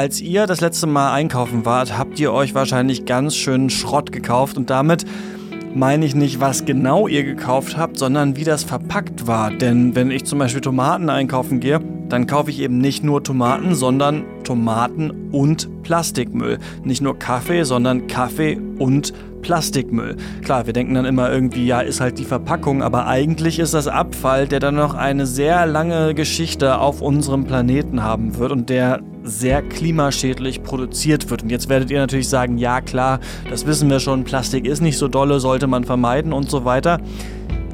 Als ihr das letzte Mal einkaufen wart, habt ihr euch wahrscheinlich ganz schön Schrott gekauft und damit meine ich nicht, was genau ihr gekauft habt, sondern wie das verpackt war. Denn wenn ich zum Beispiel Tomaten einkaufen gehe, dann kaufe ich eben nicht nur Tomaten, sondern Tomaten und Plastikmüll. Nicht nur Kaffee, sondern Kaffee und Plastikmüll. Klar, wir denken dann immer irgendwie, ja, ist halt die Verpackung, aber eigentlich ist das Abfall, der dann noch eine sehr lange Geschichte auf unserem Planeten haben wird und der sehr klimaschädlich produziert wird. Und jetzt werdet ihr natürlich sagen, ja klar, das wissen wir schon, Plastik ist nicht so dolle, sollte man vermeiden und so weiter.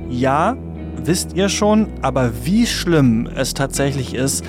Ja, wisst ihr schon, aber wie schlimm es tatsächlich ist,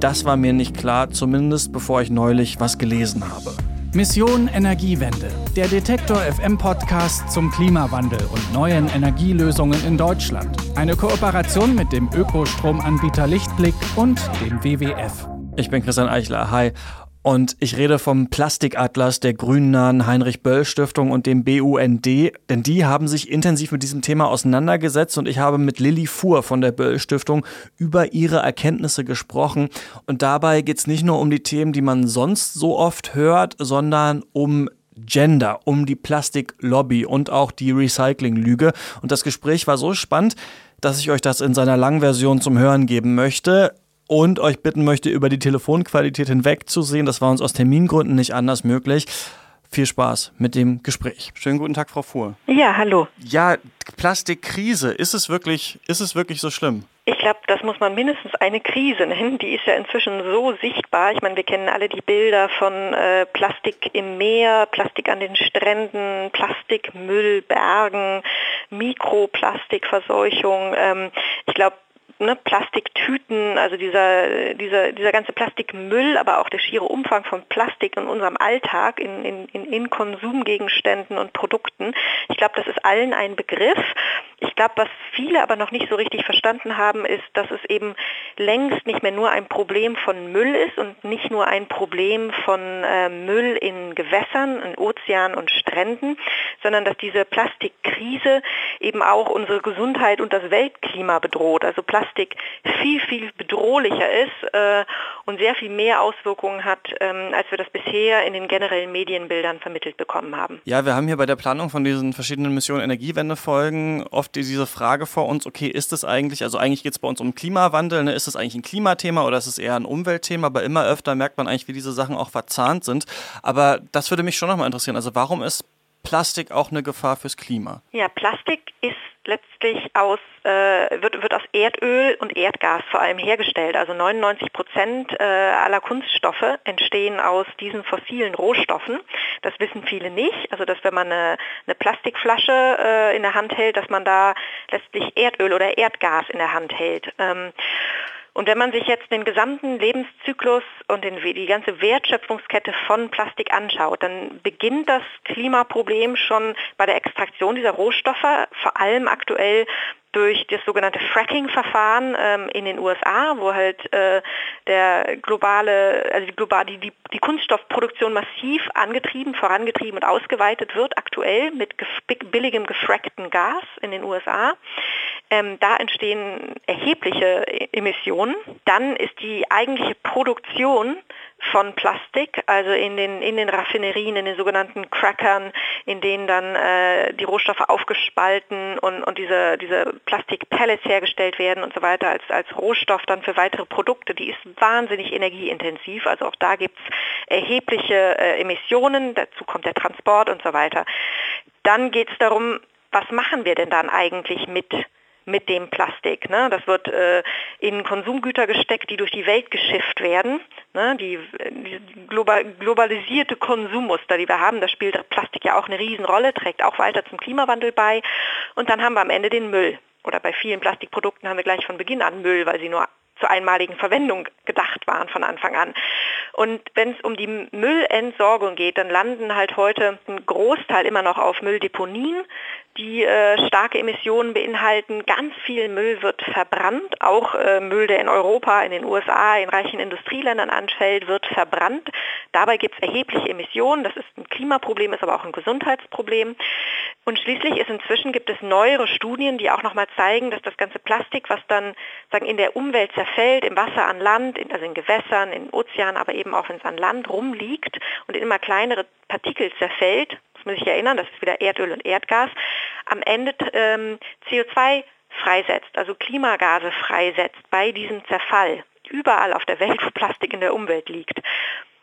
das war mir nicht klar, zumindest bevor ich neulich was gelesen habe. Mission Energiewende, der Detektor FM Podcast zum Klimawandel und neuen Energielösungen in Deutschland. Eine Kooperation mit dem Ökostromanbieter Lichtblick und dem WWF. Ich bin Christian Eichler. Hi. Und ich rede vom Plastikatlas der grünnahen Heinrich-Böll-Stiftung und dem BUND, denn die haben sich intensiv mit diesem Thema auseinandergesetzt und ich habe mit Lilly Fuhr von der Böll-Stiftung über ihre Erkenntnisse gesprochen. Und dabei geht es nicht nur um die Themen, die man sonst so oft hört, sondern um Gender, um die Plastiklobby und auch die Recycling-Lüge. Und das Gespräch war so spannend, dass ich euch das in seiner Langversion zum Hören geben möchte und euch bitten möchte, über die Telefonqualität hinwegzusehen. Das war uns aus Termingründen nicht anders möglich. Viel Spaß mit dem Gespräch. Schönen guten Tag, Frau Fuhr. Ja, hallo. Ja, Plastikkrise, ist es wirklich, ist es wirklich so schlimm? Ich glaube, das muss man mindestens eine Krise nennen. Die ist ja inzwischen so sichtbar. Ich meine, wir kennen alle die Bilder von äh, Plastik im Meer, Plastik an den Stränden, Plastikmüll, Bergen, Mikroplastikverseuchung. Ähm, ich glaube, ne, Plastiktüten, also dieser, dieser, dieser ganze Plastikmüll, aber auch der schiere Umfang von Plastik in unserem Alltag, in, in, in Konsumgegenständen und Produkten. Ich glaube, das ist allen ein Begriff. Ich glaube, was viele aber noch nicht so richtig verstanden haben, ist, dass es eben längst nicht mehr nur ein Problem von Müll ist und nicht nur ein Problem von äh, Müll in Gewässern, in Ozeanen und Stränden, sondern dass diese Plastikkrise eben auch unsere Gesundheit und das Weltklima bedroht. Also Plastik viel, viel bedrohlicher ist äh, und sehr viel mehr Auswirkungen hat, ähm, als wir das bisher in den generellen Medienbildern vermittelt bekommen haben. Ja, wir haben hier bei der Planung von diesen verschiedenen Missionen Energiewende-Folgen oft diese Frage vor uns, okay, ist es eigentlich, also eigentlich geht es bei uns um Klimawandel, ne? ist es eigentlich ein Klimathema oder ist es eher ein Umweltthema? Aber immer öfter merkt man eigentlich, wie diese Sachen auch verzahnt sind. Aber das würde mich schon nochmal interessieren. Also warum ist Plastik auch eine Gefahr fürs Klima? Ja, Plastik ist letztlich aus, äh, wird, wird aus Erdöl und Erdgas vor allem hergestellt. Also 99 Prozent äh, aller Kunststoffe entstehen aus diesen fossilen Rohstoffen. Das wissen viele nicht. Also dass wenn man eine, eine Plastikflasche äh, in der Hand hält, dass man da letztlich Erdöl oder Erdgas in der Hand hält. Ähm, und wenn man sich jetzt den gesamten Lebenszyklus und den, die ganze Wertschöpfungskette von Plastik anschaut, dann beginnt das Klimaproblem schon bei der Extraktion dieser Rohstoffe, vor allem aktuell durch das sogenannte Fracking-Verfahren ähm, in den USA, wo halt äh, der globale, also die, global, die, die, Kunststoffproduktion massiv angetrieben, vorangetrieben und ausgeweitet wird, aktuell mit gef billigem gefrackten Gas in den USA. Ähm, da entstehen erhebliche Emissionen. Dann ist die eigentliche Produktion von Plastik, also in den, in den Raffinerien, in den sogenannten Crackern, in denen dann äh, die Rohstoffe aufgespalten und, und diese, diese Plastikpellets hergestellt werden und so weiter als, als Rohstoff dann für weitere Produkte, die ist wahnsinnig energieintensiv. Also auch da gibt es erhebliche äh, Emissionen, dazu kommt der Transport und so weiter. Dann geht es darum, was machen wir denn dann eigentlich mit mit dem Plastik. Ne? Das wird äh, in Konsumgüter gesteckt, die durch die Welt geschifft werden. Ne? Die, die global, globalisierte Konsummuster, die wir haben, da spielt Plastik ja auch eine Riesenrolle, trägt auch weiter zum Klimawandel bei. Und dann haben wir am Ende den Müll. Oder bei vielen Plastikprodukten haben wir gleich von Beginn an Müll, weil sie nur zur einmaligen Verwendung gedacht waren von Anfang an. Und wenn es um die Müllentsorgung geht, dann landen halt heute ein Großteil immer noch auf Mülldeponien. die äh, starke Emissionen beinhalten. Ganz viel Müll wird verbrannt, auch äh, Müll, der in Europa, in den USA, in reichen Industrieländern anfällt, wird verbrannt. Dabei gibt es erhebliche Emissionen. Das ist ein Klimaproblem, ist aber auch ein Gesundheitsproblem. Und schließlich ist inzwischen gibt es neuere Studien, die auch nochmal zeigen, dass das ganze Plastik, was dann sagen, in der Umwelt zerfällt, im Wasser an Land, in, also in Gewässern, in Ozeanen, aber eben auch wenn es an Land rumliegt und in immer kleinere Partikel zerfällt, muss man sich erinnern, das ist wieder Erdöl und Erdgas, am Ende ähm, CO2 freisetzt, also Klimagase freisetzt bei diesem Zerfall überall auf der Welt, wo Plastik in der Umwelt liegt.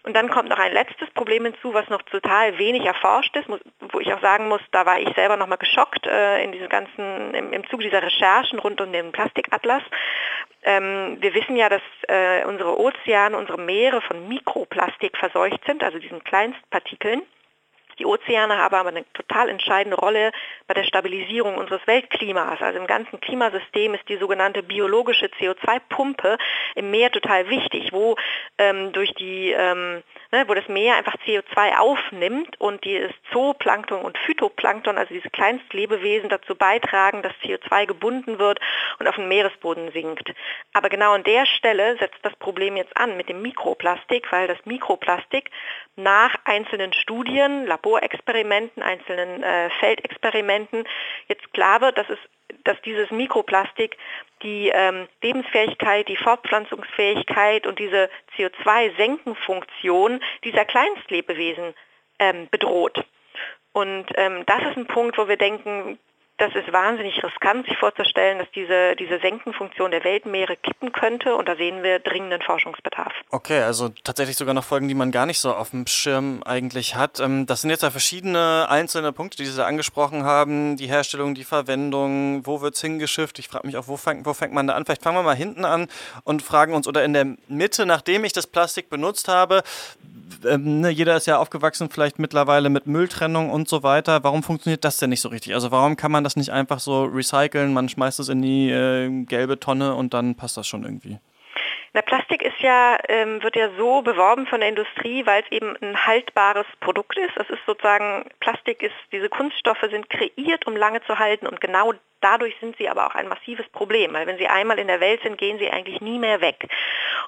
Und dann kommt noch ein letztes Problem hinzu, was noch total wenig erforscht ist, wo ich auch sagen muss, da war ich selber nochmal geschockt äh, in diesem ganzen, im, im Zuge dieser Recherchen rund um den Plastikatlas. Ähm, wir wissen ja, dass äh, unsere Ozeane, unsere Meere von Mikroplastik verseucht sind, also diesen Kleinstpartikeln. Die Ozeane haben aber eine total entscheidende Rolle bei der Stabilisierung unseres Weltklimas. Also im ganzen Klimasystem ist die sogenannte biologische CO2-Pumpe im Meer total wichtig, wo ähm, durch die ähm, ne, wo das Meer einfach CO2 aufnimmt und dieses Zooplankton und Phytoplankton, also diese Kleinstlebewesen, dazu beitragen, dass CO2 gebunden wird und auf den Meeresboden sinkt. Aber genau an der Stelle setzt das Problem jetzt an mit dem Mikroplastik, weil das Mikroplastik nach einzelnen Studien, Laborexperimenten, einzelnen äh, Feldexperimenten jetzt klar wird, dass es dass dieses Mikroplastik die ähm, Lebensfähigkeit, die Fortpflanzungsfähigkeit und diese CO2-Senkenfunktion dieser Kleinstlebewesen ähm, bedroht. Und ähm, das ist ein Punkt, wo wir denken, das ist wahnsinnig riskant, sich vorzustellen, dass diese, diese Senkenfunktion der Weltmeere kippen könnte und da sehen wir dringenden Forschungsbedarf. Okay, also tatsächlich sogar noch Folgen, die man gar nicht so auf dem Schirm eigentlich hat. Ähm, das sind jetzt ja verschiedene einzelne Punkte, die Sie angesprochen haben. Die Herstellung, die Verwendung, wo wird es hingeschifft? Ich frage mich auch, wo fängt, wo fängt man da an? Vielleicht fangen wir mal hinten an und fragen uns, oder in der Mitte, nachdem ich das Plastik benutzt habe, ähm, ne, jeder ist ja aufgewachsen vielleicht mittlerweile mit Mülltrennung und so weiter. Warum funktioniert das denn nicht so richtig? Also warum kann man das nicht einfach so recyceln? Man schmeißt es in die äh, gelbe Tonne und dann passt das schon irgendwie. Na, Plastik ist ja, ähm, wird ja so beworben von der Industrie, weil es eben ein haltbares Produkt ist. Es ist sozusagen, Plastik ist, diese Kunststoffe sind kreiert, um lange zu halten und genau Dadurch sind sie aber auch ein massives Problem, weil wenn sie einmal in der Welt sind, gehen sie eigentlich nie mehr weg.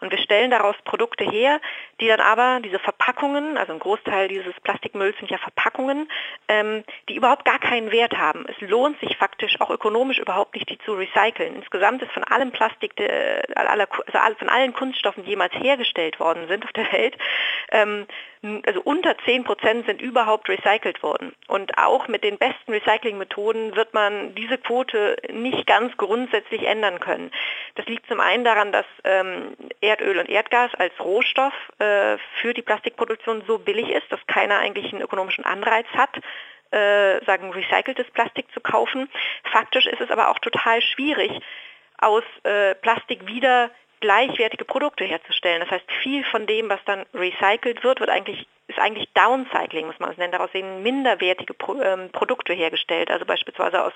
Und wir stellen daraus Produkte her, die dann aber diese Verpackungen, also ein Großteil dieses Plastikmülls sind ja Verpackungen, ähm, die überhaupt gar keinen Wert haben. Es lohnt sich faktisch auch ökonomisch überhaupt nicht, die zu recyceln. Insgesamt ist von allem Plastik, der, also von allen Kunststoffen, jemals hergestellt worden sind auf der Welt, ähm, also unter 10 Prozent sind überhaupt recycelt worden. Und auch mit den besten Recyclingmethoden wird man diese Quote nicht ganz grundsätzlich ändern können. Das liegt zum einen daran, dass ähm, Erdöl und Erdgas als Rohstoff äh, für die Plastikproduktion so billig ist, dass keiner eigentlich einen ökonomischen Anreiz hat, äh, sagen recyceltes Plastik zu kaufen. Faktisch ist es aber auch total schwierig, aus äh, Plastik wieder gleichwertige Produkte herzustellen. Das heißt, viel von dem, was dann recycelt wird, wird eigentlich, ist eigentlich Downcycling, muss man es nennen. Daraus sehen minderwertige Pro, ähm, Produkte hergestellt. Also beispielsweise aus,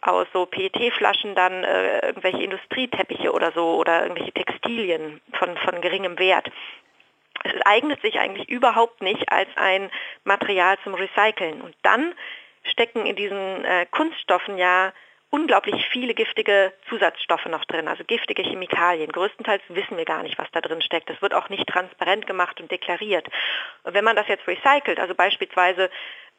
aus so PET-Flaschen dann äh, irgendwelche Industrieteppiche oder so oder irgendwelche Textilien von, von geringem Wert. Es eignet sich eigentlich überhaupt nicht als ein Material zum Recyceln. Und dann stecken in diesen äh, Kunststoffen ja unglaublich viele giftige Zusatzstoffe noch drin, also giftige Chemikalien. Größtenteils wissen wir gar nicht, was da drin steckt. Das wird auch nicht transparent gemacht und deklariert. Und wenn man das jetzt recycelt, also beispielsweise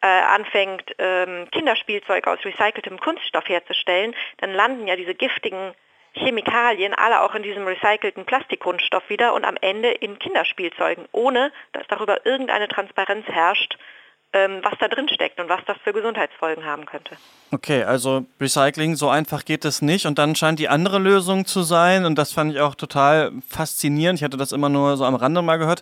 äh, anfängt, ähm, Kinderspielzeug aus recyceltem Kunststoff herzustellen, dann landen ja diese giftigen Chemikalien alle auch in diesem recycelten Plastikkunststoff wieder und am Ende in Kinderspielzeugen, ohne dass darüber irgendeine Transparenz herrscht, was da drin steckt und was das für Gesundheitsfolgen haben könnte. Okay, also Recycling, so einfach geht es nicht. Und dann scheint die andere Lösung zu sein, und das fand ich auch total faszinierend. Ich hatte das immer nur so am Rande mal gehört.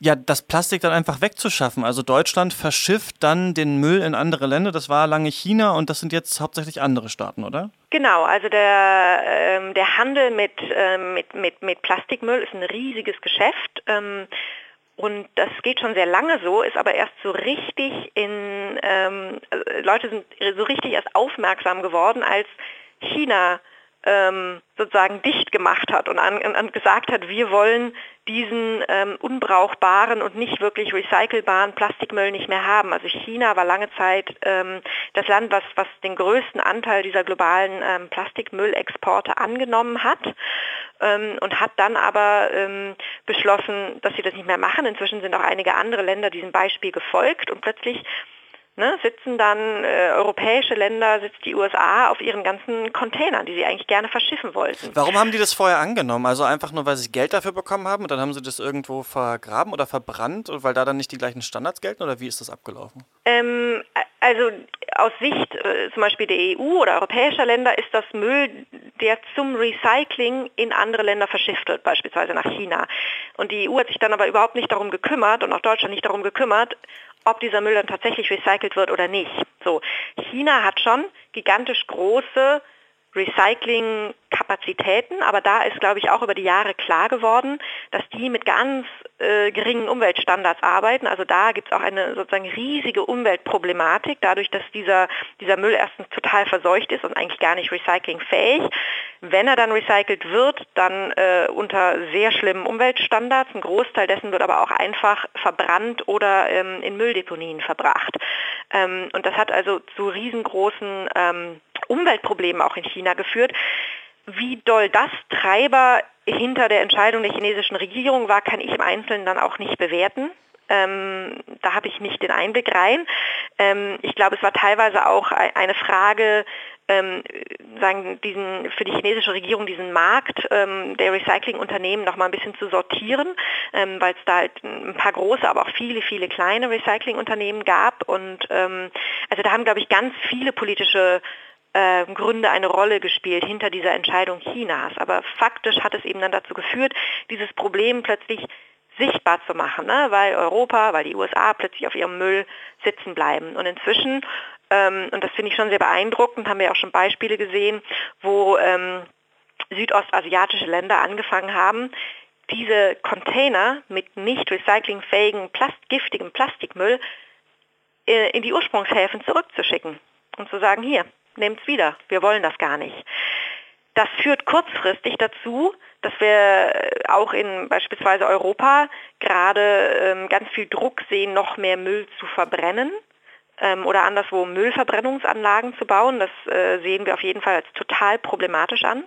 Ja, das Plastik dann einfach wegzuschaffen. Also Deutschland verschifft dann den Müll in andere Länder. Das war lange China und das sind jetzt hauptsächlich andere Staaten, oder? Genau, also der, ähm, der Handel mit, ähm, mit, mit, mit Plastikmüll ist ein riesiges Geschäft. Ähm, und das geht schon sehr lange so, ist aber erst so richtig in, ähm, also Leute sind so richtig erst aufmerksam geworden, als China ähm, sozusagen dicht gemacht hat und, an, an gesagt hat, wir wollen diesen ähm, unbrauchbaren und nicht wirklich recycelbaren Plastikmüll nicht mehr haben. Also China war lange Zeit ähm, das Land, was, was den größten Anteil dieser globalen ähm, Plastikmüllexporte angenommen hat ähm, und hat dann aber ähm, beschlossen, dass sie das nicht mehr machen. Inzwischen sind auch einige andere Länder diesem Beispiel gefolgt und plötzlich ne, sitzen dann äh, europäische Länder, sitzt die USA auf ihren ganzen Containern, die sie eigentlich gerne verschiffen wollten. Warum haben die das vorher angenommen? Also einfach nur, weil sie Geld dafür bekommen haben und dann haben sie das irgendwo vergraben oder verbrannt und weil da dann nicht die gleichen Standards gelten oder wie ist das abgelaufen? Ähm, also aus Sicht äh, zum Beispiel der EU oder europäischer Länder ist das Müll, der zum Recycling in andere Länder verschifft wird, beispielsweise nach China. Und die EU hat sich dann aber überhaupt nicht darum gekümmert und auch Deutschland nicht darum gekümmert, ob dieser Müll dann tatsächlich recycelt wird oder nicht. So, China hat schon gigantisch große Recycling-Kapazitäten, aber da ist, glaube ich, auch über die Jahre klar geworden, dass die mit ganz äh, geringen Umweltstandards arbeiten. Also da gibt es auch eine sozusagen riesige Umweltproblematik, dadurch, dass dieser, dieser Müll erstens total verseucht ist und eigentlich gar nicht recyclingfähig. Wenn er dann recycelt wird, dann äh, unter sehr schlimmen Umweltstandards. Ein Großteil dessen wird aber auch einfach verbrannt oder ähm, in Mülldeponien verbracht. Ähm, und das hat also zu riesengroßen ähm, Umweltproblemen auch in China geführt. Wie doll das Treiber hinter der Entscheidung der chinesischen Regierung war, kann ich im Einzelnen dann auch nicht bewerten. Ähm, da habe ich nicht den Einblick rein. Ähm, ich glaube, es war teilweise auch eine Frage, ähm, sagen, diesen, für die chinesische Regierung diesen Markt ähm, der Recyclingunternehmen noch mal ein bisschen zu sortieren, ähm, weil es da halt ein paar große, aber auch viele, viele kleine Recyclingunternehmen gab. Und ähm, also da haben, glaube ich, ganz viele politische äh, Gründe eine Rolle gespielt hinter dieser Entscheidung Chinas. Aber faktisch hat es eben dann dazu geführt, dieses Problem plötzlich sichtbar zu machen, ne? weil Europa, weil die USA plötzlich auf ihrem Müll sitzen bleiben. Und inzwischen, ähm, und das finde ich schon sehr beeindruckend, haben wir auch schon Beispiele gesehen, wo ähm, südostasiatische Länder angefangen haben, diese Container mit nicht recyclingfähigen, plast giftigem Plastikmüll äh, in die Ursprungshäfen zurückzuschicken und zu sagen, hier, nehmt es wieder, wir wollen das gar nicht. Das führt kurzfristig dazu, dass wir auch in beispielsweise Europa gerade ähm, ganz viel Druck sehen, noch mehr Müll zu verbrennen ähm, oder anderswo Müllverbrennungsanlagen zu bauen. Das äh, sehen wir auf jeden Fall als total problematisch an.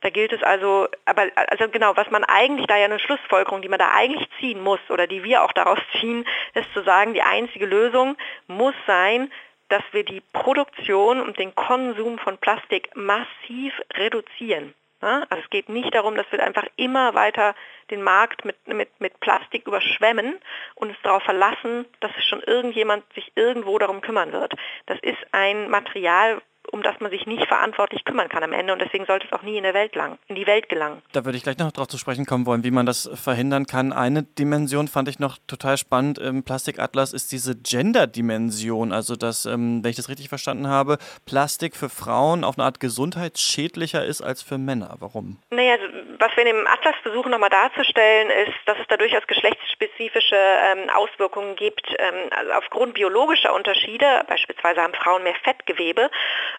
Da gilt es also, aber also genau, was man eigentlich da ja eine Schlussfolgerung, die man da eigentlich ziehen muss oder die wir auch daraus ziehen, ist zu sagen, die einzige Lösung muss sein, dass wir die Produktion und den Konsum von Plastik massiv reduzieren. Also es geht nicht darum, dass wir einfach immer weiter den Markt mit, mit, mit Plastik überschwemmen und uns darauf verlassen, dass es schon irgendjemand sich irgendwo darum kümmern wird. Das ist ein Material, um das man sich nicht verantwortlich kümmern kann am Ende und deswegen sollte es auch nie in, der Welt lang, in die Welt gelangen. Da würde ich gleich noch darauf zu sprechen kommen wollen, wie man das verhindern kann. Eine Dimension fand ich noch total spannend im Plastikatlas ist diese Gender-Dimension, also dass, ähm, wenn ich das richtig verstanden habe, Plastik für Frauen auf eine Art gesundheitsschädlicher ist als für Männer. Warum? Naja, also, was wir in dem Atlas versuchen nochmal darzustellen, ist, dass es da durchaus geschlechtsspezifische ähm, Auswirkungen gibt. Ähm, also aufgrund biologischer Unterschiede, beispielsweise haben Frauen mehr Fettgewebe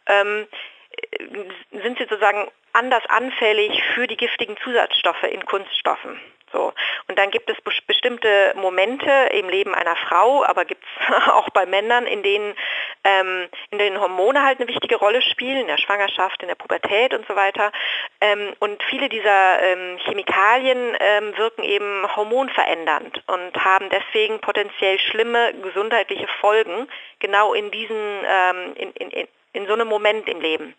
ähm, sind sie sozusagen anders anfällig für die giftigen Zusatzstoffe in Kunststoffen. So. Und dann gibt es bestimmte Momente im Leben einer Frau, aber gibt es auch bei Männern, in denen, ähm, in denen Hormone halt eine wichtige Rolle spielen, in der Schwangerschaft, in der Pubertät und so weiter. Ähm, und viele dieser ähm, Chemikalien ähm, wirken eben hormonverändernd und haben deswegen potenziell schlimme gesundheitliche Folgen, genau in diesen, ähm, in, in, in so einem Moment im Leben.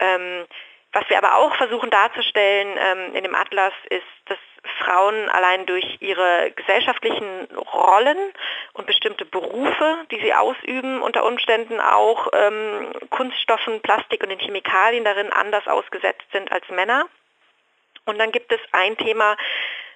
Ähm, was wir aber auch versuchen darzustellen ähm, in dem Atlas ist, dass Frauen allein durch ihre gesellschaftlichen Rollen und bestimmte Berufe, die sie ausüben, unter Umständen auch ähm, Kunststoffen, Plastik und den Chemikalien darin anders ausgesetzt sind als Männer. Und dann gibt es ein Thema,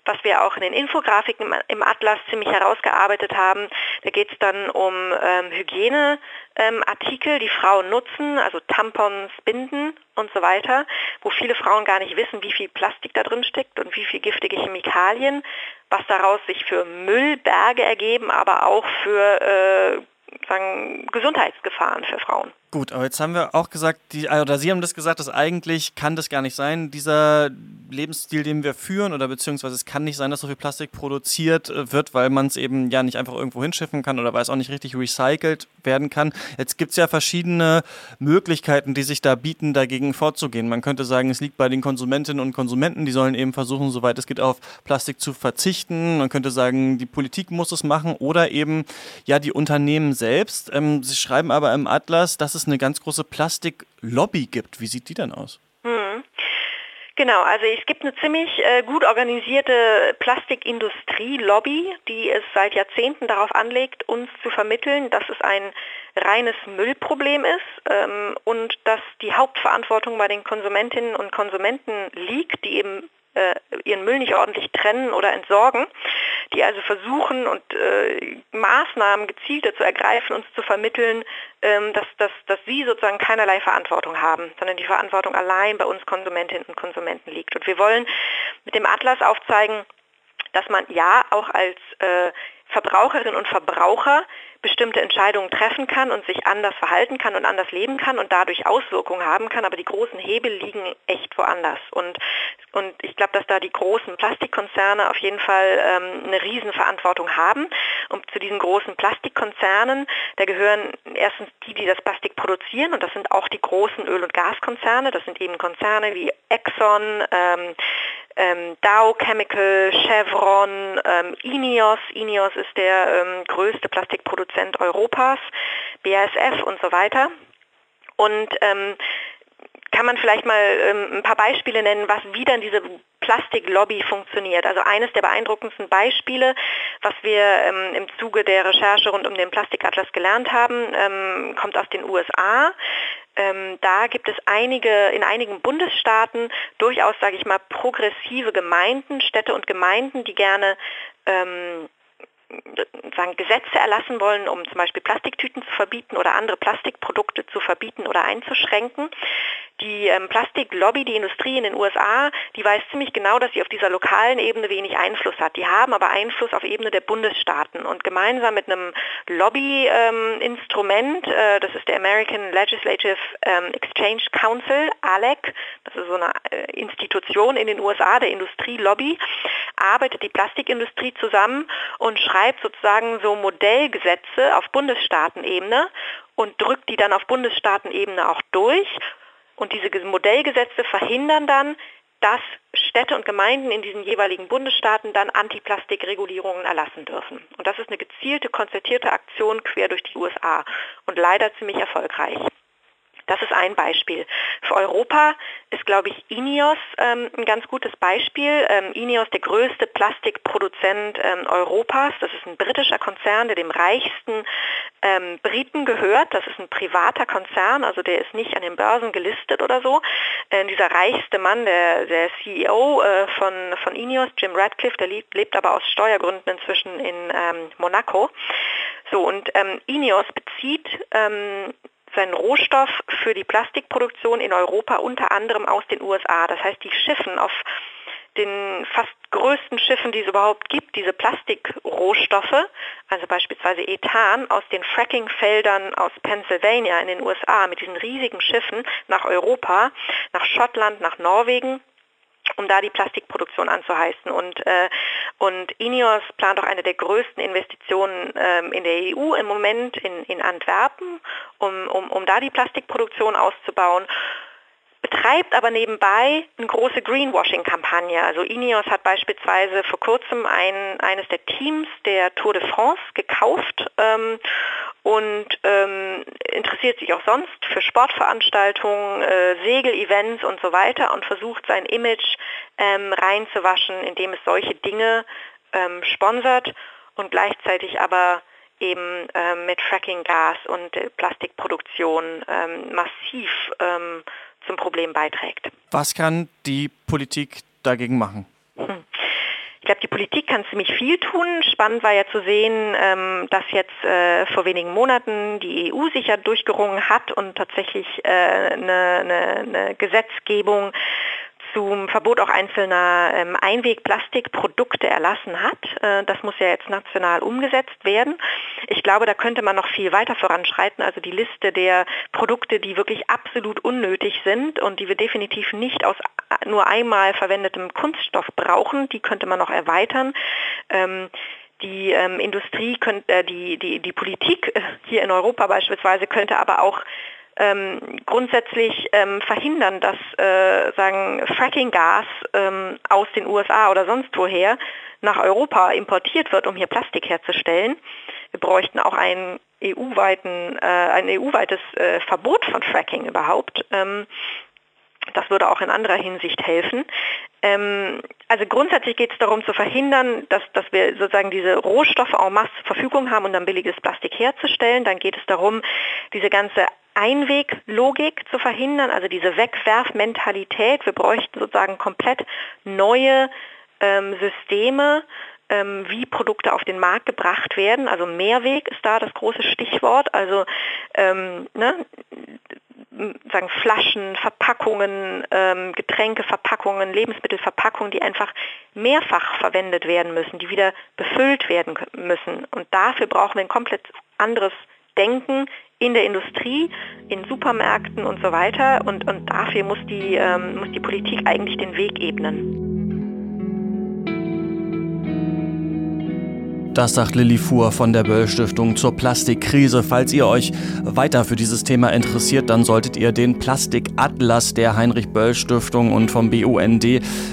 was wir auch in den Infografiken im Atlas ziemlich herausgearbeitet haben. Da geht es dann um ähm, Hygieneartikel, ähm, die Frauen nutzen, also Tampons, Binden und so weiter, wo viele Frauen gar nicht wissen, wie viel Plastik da drin steckt und wie viel giftige Chemikalien, was daraus sich für Müllberge ergeben, aber auch für äh, sagen, Gesundheitsgefahren für Frauen. Gut, aber jetzt haben wir auch gesagt, die, oder Sie haben das gesagt, dass eigentlich kann das gar nicht sein, dieser Lebensstil, den wir führen, oder beziehungsweise es kann nicht sein, dass so viel Plastik produziert äh, wird, weil man es eben ja nicht einfach irgendwo hinschiffen kann oder weil es auch nicht richtig recycelt werden kann. Jetzt gibt es ja verschiedene Möglichkeiten, die sich da bieten, dagegen vorzugehen. Man könnte sagen, es liegt bei den Konsumentinnen und Konsumenten, die sollen eben versuchen, soweit es geht, auf Plastik zu verzichten. Man könnte sagen, die Politik muss es machen oder eben ja die Unternehmen selbst. Ähm, Sie schreiben aber im Atlas, dass es eine ganz große Plastiklobby gibt. Wie sieht die denn aus? Hm. Genau, also es gibt eine ziemlich äh, gut organisierte Plastikindustrie-Lobby, die es seit Jahrzehnten darauf anlegt, uns zu vermitteln, dass es ein reines Müllproblem ist ähm, und dass die Hauptverantwortung bei den Konsumentinnen und Konsumenten liegt, die eben äh, ihren Müll nicht ordentlich trennen oder entsorgen, die also versuchen und äh, Maßnahmen gezielter zu ergreifen, uns zu vermitteln, ähm, dass, dass, dass sie sozusagen keinerlei Verantwortung haben, sondern die Verantwortung allein bei uns Konsumentinnen und Konsumenten liegt. Und wir wollen mit dem Atlas aufzeigen, dass man ja auch als äh, Verbraucherinnen und Verbraucher bestimmte Entscheidungen treffen kann und sich anders verhalten kann und anders leben kann und dadurch Auswirkungen haben kann, aber die großen Hebel liegen echt woanders. Und, und ich glaube, dass da die großen Plastikkonzerne auf jeden Fall ähm, eine Riesenverantwortung haben. Und zu diesen großen Plastikkonzernen, da gehören erstens die, die das Plastik produzieren und das sind auch die großen Öl- und Gaskonzerne. Das sind eben Konzerne wie Exxon, ähm, ähm, Dow Chemical, Chevron, ähm, Ineos. Ineos ist der ähm, größte Plastikproduzent Europas, BASF und so weiter. Und ähm, kann man vielleicht mal ähm, ein paar Beispiele nennen, was wie dann diese Plastiklobby funktioniert. Also eines der beeindruckendsten Beispiele, was wir ähm, im Zuge der Recherche rund um den Plastikatlas gelernt haben, ähm, kommt aus den USA. Ähm, da gibt es einige, in einigen Bundesstaaten durchaus, sage ich mal, progressive Gemeinden, Städte und Gemeinden, die gerne ähm, sagen, Gesetze erlassen wollen, um zum Beispiel Plastiktüten zu verbieten oder andere Plastikprodukte zu verbieten oder einzuschränken. Die ähm, Plastiklobby, die Industrie in den USA, die weiß ziemlich genau, dass sie auf dieser lokalen Ebene wenig Einfluss hat. Die haben aber Einfluss auf Ebene der Bundesstaaten und gemeinsam mit einem Lobbyinstrument, ähm, äh, das ist der American Legislative ähm, Exchange Council, ALEC, das ist so eine äh, Institution in den USA, der Industrielobby, arbeitet die Plastikindustrie zusammen und schreibt sozusagen so Modellgesetze auf Bundesstaatenebene und drückt die dann auf Bundesstaatenebene auch durch und diese Modellgesetze verhindern dann, dass Städte und Gemeinden in diesen jeweiligen Bundesstaaten dann Antiplastikregulierungen erlassen dürfen. Und das ist eine gezielte, konzertierte Aktion quer durch die USA und leider ziemlich erfolgreich. Das ist ein Beispiel. Für Europa ist, glaube ich, Ineos ähm, ein ganz gutes Beispiel. Ähm, Ineos, der größte Plastikproduzent ähm, Europas. Das ist ein britischer Konzern, der dem reichsten ähm, Briten gehört. Das ist ein privater Konzern, also der ist nicht an den Börsen gelistet oder so. Äh, dieser reichste Mann, der, der CEO äh, von, von Ineos, Jim Radcliffe, der lebt, lebt aber aus Steuergründen inzwischen in ähm, Monaco. So, und ähm, Ineos bezieht ähm, seinen Rohstoff für die Plastikproduktion in Europa unter anderem aus den USA. Das heißt, die Schiffen auf den fast größten Schiffen, die es überhaupt gibt, diese Plastikrohstoffe, also beispielsweise Ethan aus den Frackingfeldern aus Pennsylvania in den USA mit diesen riesigen Schiffen nach Europa, nach Schottland, nach Norwegen um da die Plastikproduktion anzuheißen. Und, äh, und Ineos plant auch eine der größten Investitionen ähm, in der EU im Moment in, in Antwerpen, um, um, um da die Plastikproduktion auszubauen betreibt aber nebenbei eine große Greenwashing-Kampagne. Also Ineos hat beispielsweise vor kurzem ein, eines der Teams der Tour de France gekauft ähm, und ähm, interessiert sich auch sonst für Sportveranstaltungen, äh, Segelevents und so weiter und versucht sein Image ähm, reinzuwaschen, indem es solche Dinge ähm, sponsert und gleichzeitig aber eben ähm, mit Frackinggas und äh, Plastikproduktion ähm, massiv ähm, zum Problem beiträgt. Was kann die Politik dagegen machen? Hm. Ich glaube, die Politik kann ziemlich viel tun. Spannend war ja zu sehen, ähm, dass jetzt äh, vor wenigen Monaten die EU sich ja durchgerungen hat und tatsächlich äh, eine, eine, eine Gesetzgebung zum Verbot auch einzelner ähm, Einwegplastikprodukte erlassen hat. Äh, das muss ja jetzt national umgesetzt werden. Ich glaube, da könnte man noch viel weiter voranschreiten. Also die Liste der Produkte, die wirklich absolut unnötig sind und die wir definitiv nicht aus nur einmal verwendetem Kunststoff brauchen, die könnte man noch erweitern. Ähm, die ähm, Industrie, könnte, äh, die, die, die Politik äh, hier in Europa beispielsweise könnte aber auch ähm, grundsätzlich ähm, verhindern, dass äh, sagen Fracking-Gas ähm, aus den USA oder sonst woher nach Europa importiert wird, um hier Plastik herzustellen. Wir bräuchten auch ein EU-weiten, äh, ein EU-weites äh, Verbot von Fracking überhaupt. Ähm, das würde auch in anderer Hinsicht helfen. Ähm, also grundsätzlich geht es darum zu verhindern, dass, dass wir sozusagen diese Rohstoffe en masse zur Verfügung haben, um dann billiges Plastik herzustellen. Dann geht es darum, diese ganze Einweglogik zu verhindern, also diese Wegwerfmentalität. Wir bräuchten sozusagen komplett neue ähm, Systeme, ähm, wie Produkte auf den Markt gebracht werden. Also Mehrweg ist da das große Stichwort. Also ähm, ne, sagen Flaschen, Verpackungen, ähm, Getränkeverpackungen, Lebensmittelverpackungen, die einfach mehrfach verwendet werden müssen, die wieder befüllt werden müssen. Und dafür brauchen wir ein komplett anderes Denken in der Industrie, in Supermärkten und so weiter. Und, und dafür muss die, ähm, muss die Politik eigentlich den Weg ebnen. Das sagt Lilly Fuhr von der Böll Stiftung zur Plastikkrise. Falls ihr euch weiter für dieses Thema interessiert, dann solltet ihr den Plastikatlas der Heinrich Böll Stiftung und vom BUND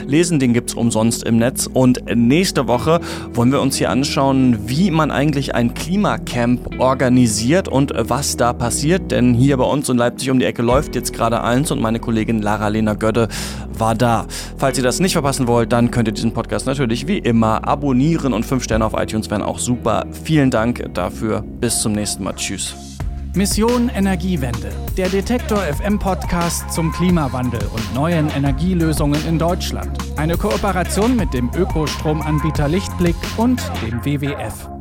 lesen. Den gibt's umsonst im Netz. Und nächste Woche wollen wir uns hier anschauen, wie man eigentlich ein Klimacamp organisiert und was da passiert. Denn hier bei uns in Leipzig um die Ecke läuft jetzt gerade eins und meine Kollegin Lara-Lena Gödde war da. Falls ihr das nicht verpassen wollt, dann könnt ihr diesen Podcast natürlich wie immer abonnieren und 5 Sterne auf iTunes wären auch super. Vielen Dank dafür. Bis zum nächsten Mal. Tschüss. Mission Energiewende. Der Detektor FM Podcast zum Klimawandel und neuen Energielösungen in Deutschland. Eine Kooperation mit dem Ökostromanbieter Lichtblick und dem WWF.